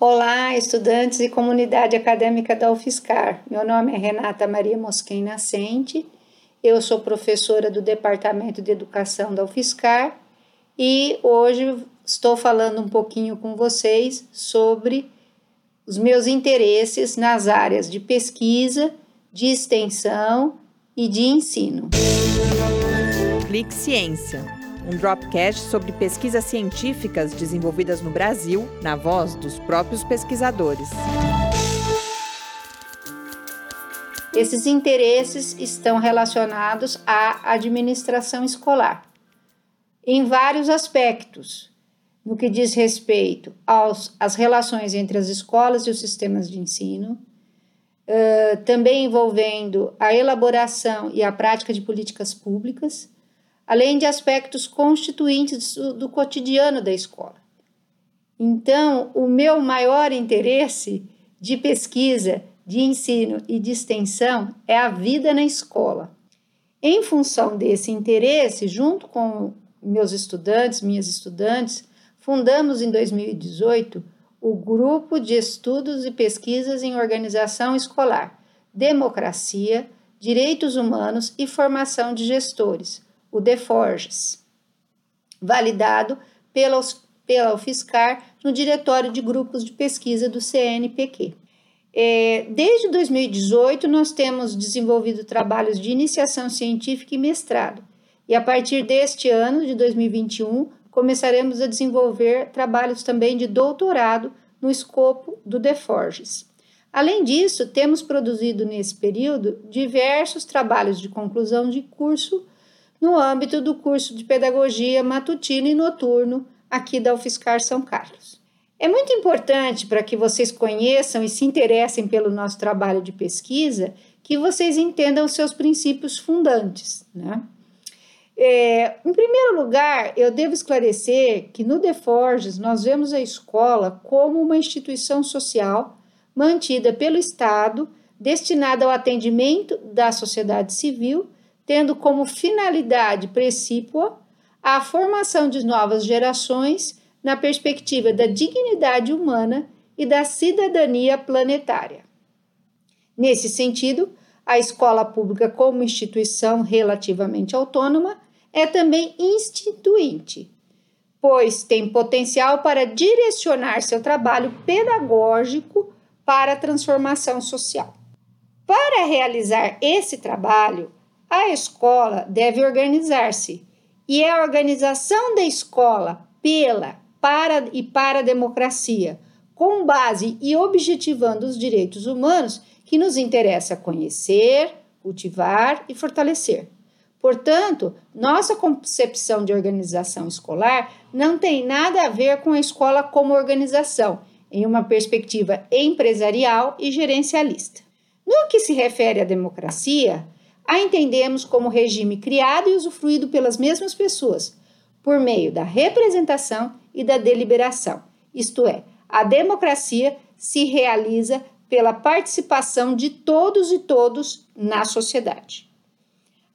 Olá, estudantes e comunidade acadêmica da UFSCar. Meu nome é Renata Maria Mosquen Nascente, eu sou professora do Departamento de Educação da UFSCar e hoje estou falando um pouquinho com vocês sobre os meus interesses nas áreas de pesquisa, de extensão e de ensino. Clique Ciência um Dropcast sobre pesquisas científicas desenvolvidas no Brasil, na voz dos próprios pesquisadores. Esses interesses estão relacionados à administração escolar, em vários aspectos, no que diz respeito aos, às relações entre as escolas e os sistemas de ensino, uh, também envolvendo a elaboração e a prática de políticas públicas além de aspectos constituintes do, cotidiano da escola. Então, o meu maior interesse de pesquisa, de ensino e de extensão é a vida na escola. Em função desse interesse, junto com meus estudantes, minhas estudantes, fundamos em 2018 o Grupo de Estudos e Pesquisas em Organização Escolar, Democracia, Direitos Humanos e Formação de Gestores, o DeForges, validado pela, pela UFSCar no Diretório de Grupos de Pesquisa do CNPq. É, desde 2018, nós temos desenvolvido trabalhos de iniciação científica e mestrado, e a partir deste ano, de 2021, começaremos a desenvolver trabalhos também de doutorado no escopo do DeForges. Além disso, temos produzido nesse período diversos trabalhos de conclusão de curso no âmbito do curso de Pedagogia Matutino e Noturno aqui da UFSCar São Carlos. É muito importante para que vocês conheçam e se interessem pelo nosso trabalho de pesquisa que vocês entendam os seus princípios fundantes. Né? É, em primeiro lugar, eu devo esclarecer que no DeForges nós vemos a escola como uma instituição social mantida pelo Estado, destinada ao atendimento da sociedade civil tendo como finalidade precípua a formação de novas gerações na perspectiva da dignidade humana e da cidadania planetária. Nesse sentido, a escola pública, como instituição relativamente autônoma, é também instituinte, pois tem potencial para direcionar seu trabalho pedagógico para a transformação social. Para realizar esse trabalho, a escola deve organizar-se e é a organização da escola pela, para e para a democracia, com base e objetivando os direitos humanos que nos interessa conhecer, cultivar e fortalecer. Portanto, nossa concepção de organização escolar não tem nada a ver com a escola como organização, em uma perspectiva empresarial e gerencialista. No que se refere à democracia, a entendemos como regime criado e usufruído pelas mesmas pessoas, por meio da representação e da deliberação, isto é, a democracia se realiza pela participação de todos e todos na sociedade.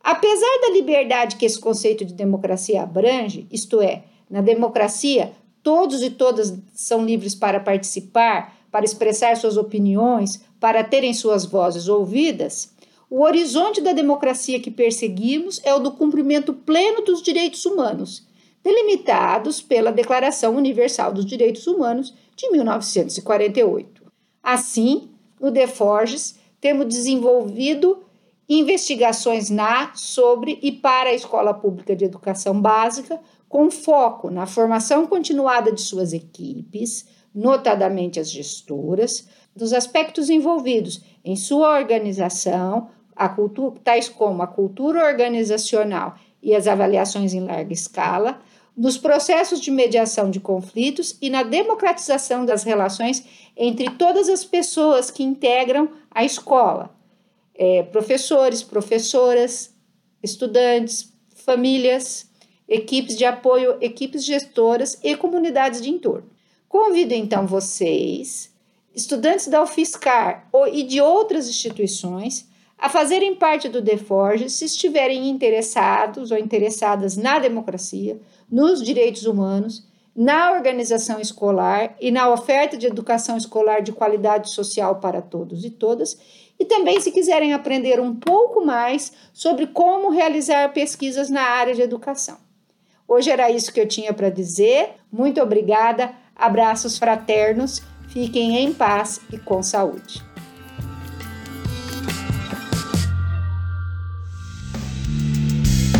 Apesar da liberdade que esse conceito de democracia abrange, isto é, na democracia, todos e todas são livres para participar, para expressar suas opiniões, para terem suas vozes ouvidas, o horizonte da democracia que perseguimos é o do cumprimento pleno dos direitos humanos, delimitados pela Declaração Universal dos Direitos Humanos de 1948. Assim, no DeForges, temos desenvolvido investigações na, sobre e para a Escola Pública de Educação Básica, com foco na formação continuada de suas equipes, notadamente as gestoras, dos aspectos envolvidos em sua organização, a cultura, tais como a cultura organizacional e as avaliações em larga escala, nos processos de mediação de conflitos e na democratização das relações entre todas as pessoas que integram a escola, é, professores, professoras, estudantes, famílias, equipes de apoio, equipes gestoras e comunidades de entorno. Convido então vocês, estudantes da UFSCar e de outras instituições, a fazerem parte do DeForge se estiverem interessados ou interessadas na democracia, nos direitos humanos, na organização escolar e na oferta de educação escolar de qualidade social para todos e todas. E também, se quiserem aprender um pouco mais sobre como realizar pesquisas na área de educação. Hoje era isso que eu tinha para dizer. Muito obrigada, abraços fraternos, fiquem em paz e com saúde.